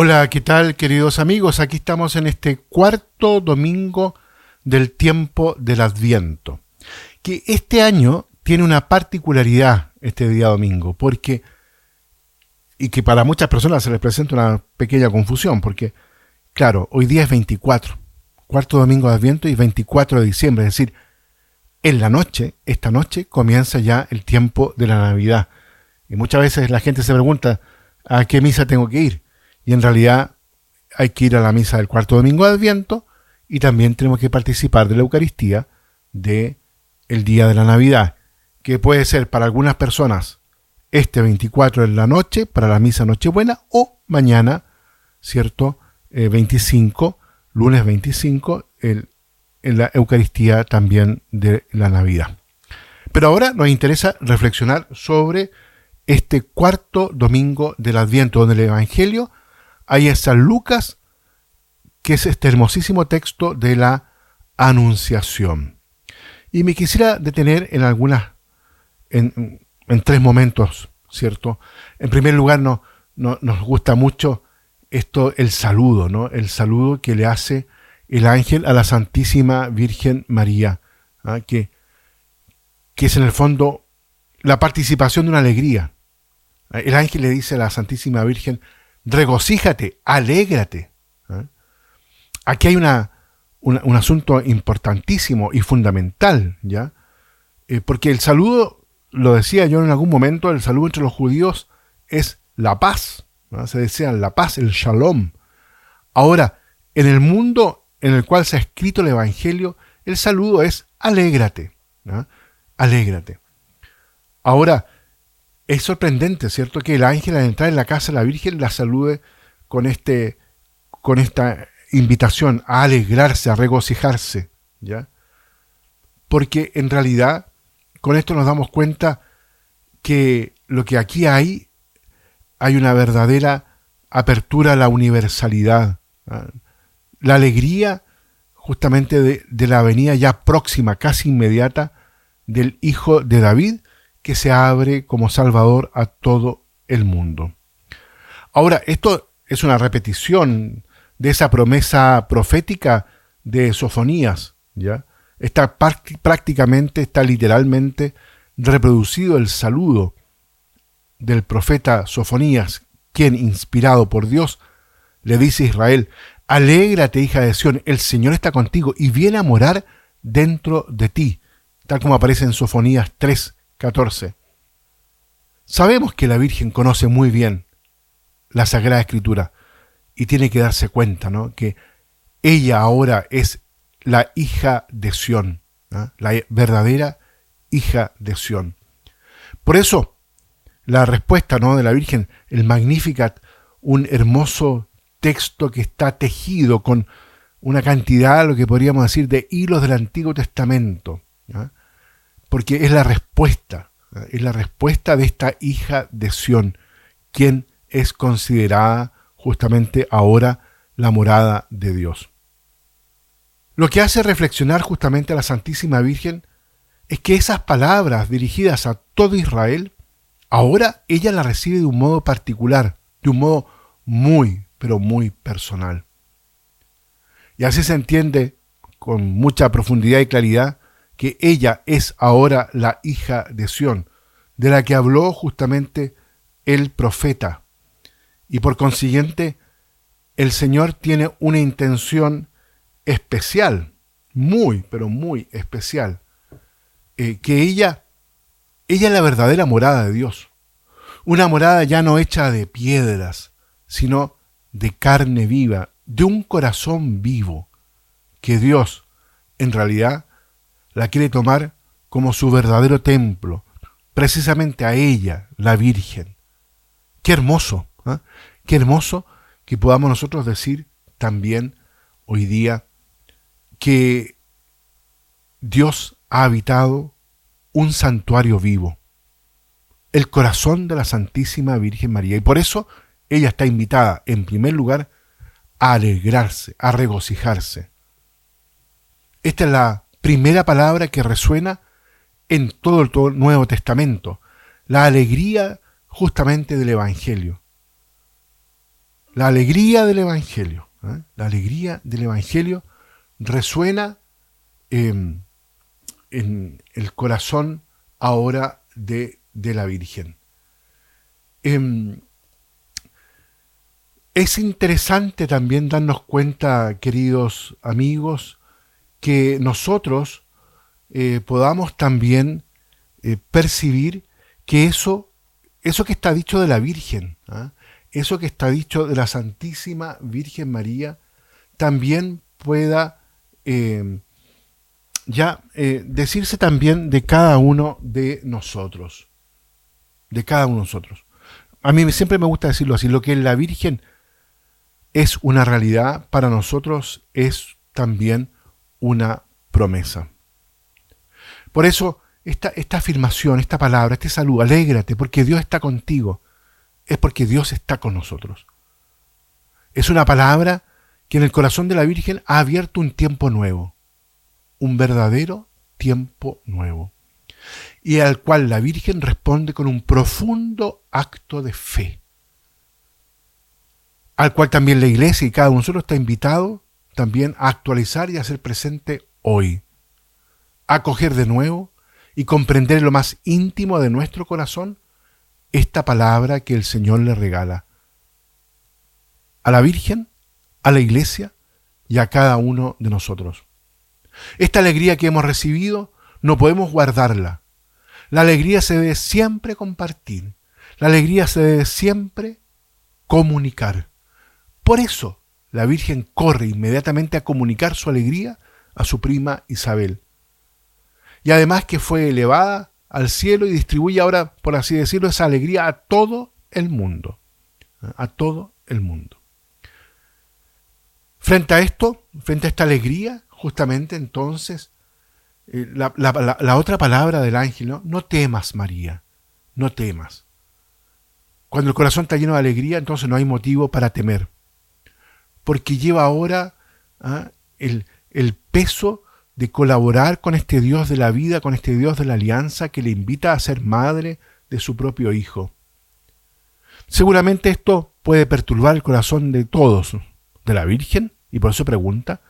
Hola, ¿qué tal queridos amigos? Aquí estamos en este cuarto domingo del tiempo del Adviento, que este año tiene una particularidad este día domingo, porque, y que para muchas personas se les presenta una pequeña confusión, porque, claro, hoy día es 24, cuarto domingo de Adviento y 24 de diciembre, es decir, en la noche, esta noche, comienza ya el tiempo de la Navidad. Y muchas veces la gente se pregunta, ¿a qué misa tengo que ir? Y en realidad hay que ir a la misa del cuarto domingo de Adviento y también tenemos que participar de la Eucaristía de el día de la Navidad, que puede ser para algunas personas este 24 en la noche, para la misa Nochebuena, o mañana, ¿cierto? 25, eh, lunes 25, el, en la Eucaristía también de la Navidad. Pero ahora nos interesa reflexionar sobre este cuarto domingo del Adviento, donde el Evangelio Ahí San Lucas, que es este hermosísimo texto de la Anunciación. Y me quisiera detener en algunas, en, tres momentos, ¿cierto? En primer lugar, no, nos gusta mucho esto, el saludo, ¿no? El saludo que le hace el ángel a la Santísima Virgen María, ¿ah? que, que es en el fondo la participación de una alegría. El ángel le dice a la Santísima Virgen, regocíjate, alégrate. ¿eh? Aquí hay una, un asunto importantísimo y fundamental, ¿ya? Eh, porque el saludo, lo decía yo en algún momento, el saludo entre los judíos es la paz, se desean la paz, el shalom. Ahora, en el mundo en el cual se ha escrito el Evangelio, el saludo es alégrate, alégrate. Ahora, es sorprendente, ¿cierto? Que el ángel al entrar en la casa de la Virgen la salude con, este, con esta invitación a alegrarse, a regocijarse, ¿ya? Porque en realidad con esto nos damos cuenta que lo que aquí hay, hay una verdadera apertura a la universalidad, la alegría justamente de, de la venida ya próxima, casi inmediata, del Hijo de David, que se abre como Salvador a todo el mundo. Ahora, esto es una repetición de esa promesa profética de Sofonías, ¿ya? Está prácticamente, está literalmente reproducido el saludo del profeta Sofonías, quien, inspirado por Dios, le dice a Israel, Alégrate, hija de Sión, el Señor está contigo y viene a morar dentro de ti, tal como aparece en Sofonías 3, 14. Sabemos que la Virgen conoce muy bien la Sagrada Escritura y tiene que darse cuenta ¿no? que ella ahora es la hija de Sión, la verdadera hija de Sión. Por eso, la respuesta ¿no? de la Virgen, el Magnificat, un hermoso texto que está tejido con una cantidad, lo que podríamos decir, de hilos del Antiguo Testamento porque es la respuesta, es la respuesta de esta hija de Sión, quien es considerada justamente ahora la morada de Dios. Lo que hace reflexionar justamente a la Santísima Virgen es que esas palabras dirigidas a todo Israel, ahora ella las recibe de un modo particular, de un modo muy, pero muy personal. Y así se entiende con mucha profundidad y claridad que ella es ahora la hija de Sión, de la que habló justamente el profeta. Y por consiguiente, el Señor tiene una intención especial, muy, pero muy especial, eh, que ella, ella es la verdadera morada de Dios. Una morada ya no hecha de piedras, sino de carne viva, de un corazón vivo, que Dios, en realidad, la quiere tomar como su verdadero templo, precisamente a ella, la Virgen. Qué hermoso, ¿eh? qué hermoso que podamos nosotros decir también hoy día que Dios ha habitado un santuario vivo, el corazón de la Santísima Virgen María. Y por eso ella está invitada, en primer lugar, a alegrarse, a regocijarse. Esta es la primera palabra que resuena en todo el Nuevo Testamento, la alegría justamente del Evangelio. la alegría del Evangelio, ¿eh? la alegría del Evangelio resuena em, en el corazón ahora de, la Virgen. Em, es interesante también darnos cuenta, queridos amigos, que nosotros eh, podamos también eh, percibir que eso, eso que está dicho de la Virgen, ¿ah? eso que está dicho de la Santísima Virgen María, también pueda eh, ya decirse también de cada uno de nosotros. De cada uno de nosotros. A mí siempre me gusta decirlo así, lo que la Virgen es una realidad, para nosotros es también una promesa. Por eso, esta, afirmación, esta palabra, este salud, alégrate, porque Dios está contigo, es porque Dios está con nosotros. Es una palabra que en el corazón de la Virgen ha abierto un tiempo nuevo, un verdadero tiempo nuevo, y al cual la Virgen responde con un profundo acto de fe, al cual también la Iglesia y cada uno de nosotros está invitado también a actualizar y a ser presente hoy acoger de nuevo y comprender en lo más íntimo de nuestro corazón esta palabra que el Señor le regala a la Virgen, a la Iglesia y a cada uno de nosotros. Esta alegría que hemos recibido no podemos guardarla. La alegría se debe siempre compartir. La alegría se debe siempre comunicar. Por eso la Virgen corre inmediatamente a comunicar su alegría a su prima Isabel y además que fue elevada al cielo y distribuye ahora, por así decirlo, esa alegría a todo el mundo. A todo el mundo. Frente a esto, frente a esta alegría, justamente entonces, eh, la, otra palabra del ángel, ¿no? no temas María, no temas. Cuando el corazón está lleno de alegría, entonces no hay motivo para temer, porque lleva ahora ¿ah? el, el peso de colaborar con este Dios de la vida, con este Dios de la alianza que le invita a ser madre de su propio hijo. Seguramente esto puede perturbar el corazón de todos, de la Virgen, y por eso pregunta,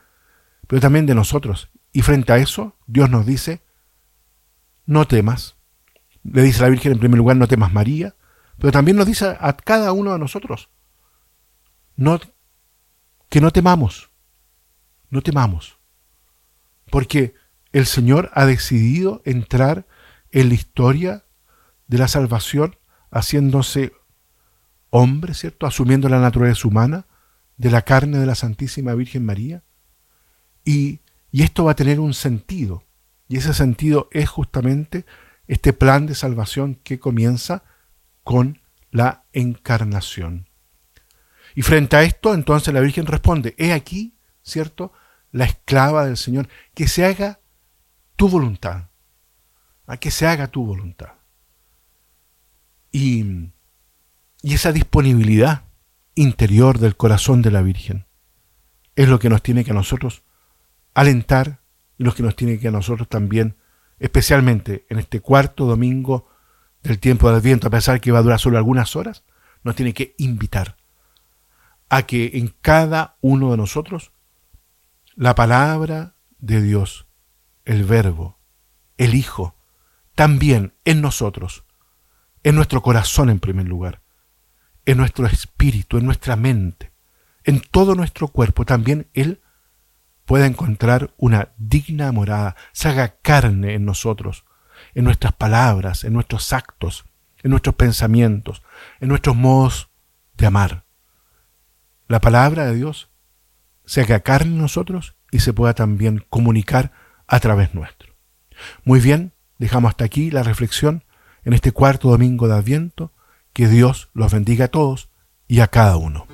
pero también de nosotros. Y frente a eso, Dios nos dice, no temas. Le dice la Virgen en primer lugar, no temas María, pero también nos dice a cada uno de nosotros, no, que no temamos, no temamos porque el Señor ha decidido entrar en la historia de la salvación haciéndose hombre, ¿cierto? Asumiendo la naturaleza humana de la carne de la Santísima Virgen María. Y, y esto va a tener un sentido. Y ese sentido es justamente este plan de salvación que comienza con la encarnación. Y frente a esto, entonces la Virgen responde, he aquí, ¿cierto? la esclava del Señor, que se haga tu voluntad, a que se haga tu voluntad. Y, esa disponibilidad interior del corazón de la Virgen es lo que nos tiene que a nosotros alentar y lo que nos tiene que a nosotros también, especialmente en este cuarto domingo del tiempo del Adviento, a pesar que va a durar solo algunas horas, nos tiene que invitar a que en cada uno de nosotros la palabra de Dios, el verbo, el Hijo, también en nosotros, en nuestro corazón en primer lugar, en nuestro espíritu, en nuestra mente, en todo nuestro cuerpo, también Él pueda encontrar una digna morada, se haga carne en nosotros, en nuestras palabras, en nuestros actos, en nuestros pensamientos, en nuestros modos de amar. La palabra de Dios se haga carne en nosotros y se pueda también comunicar a través nuestro. Muy bien, dejamos hasta aquí la reflexión en este cuarto domingo de Adviento. Que Dios los bendiga a todos y a cada uno.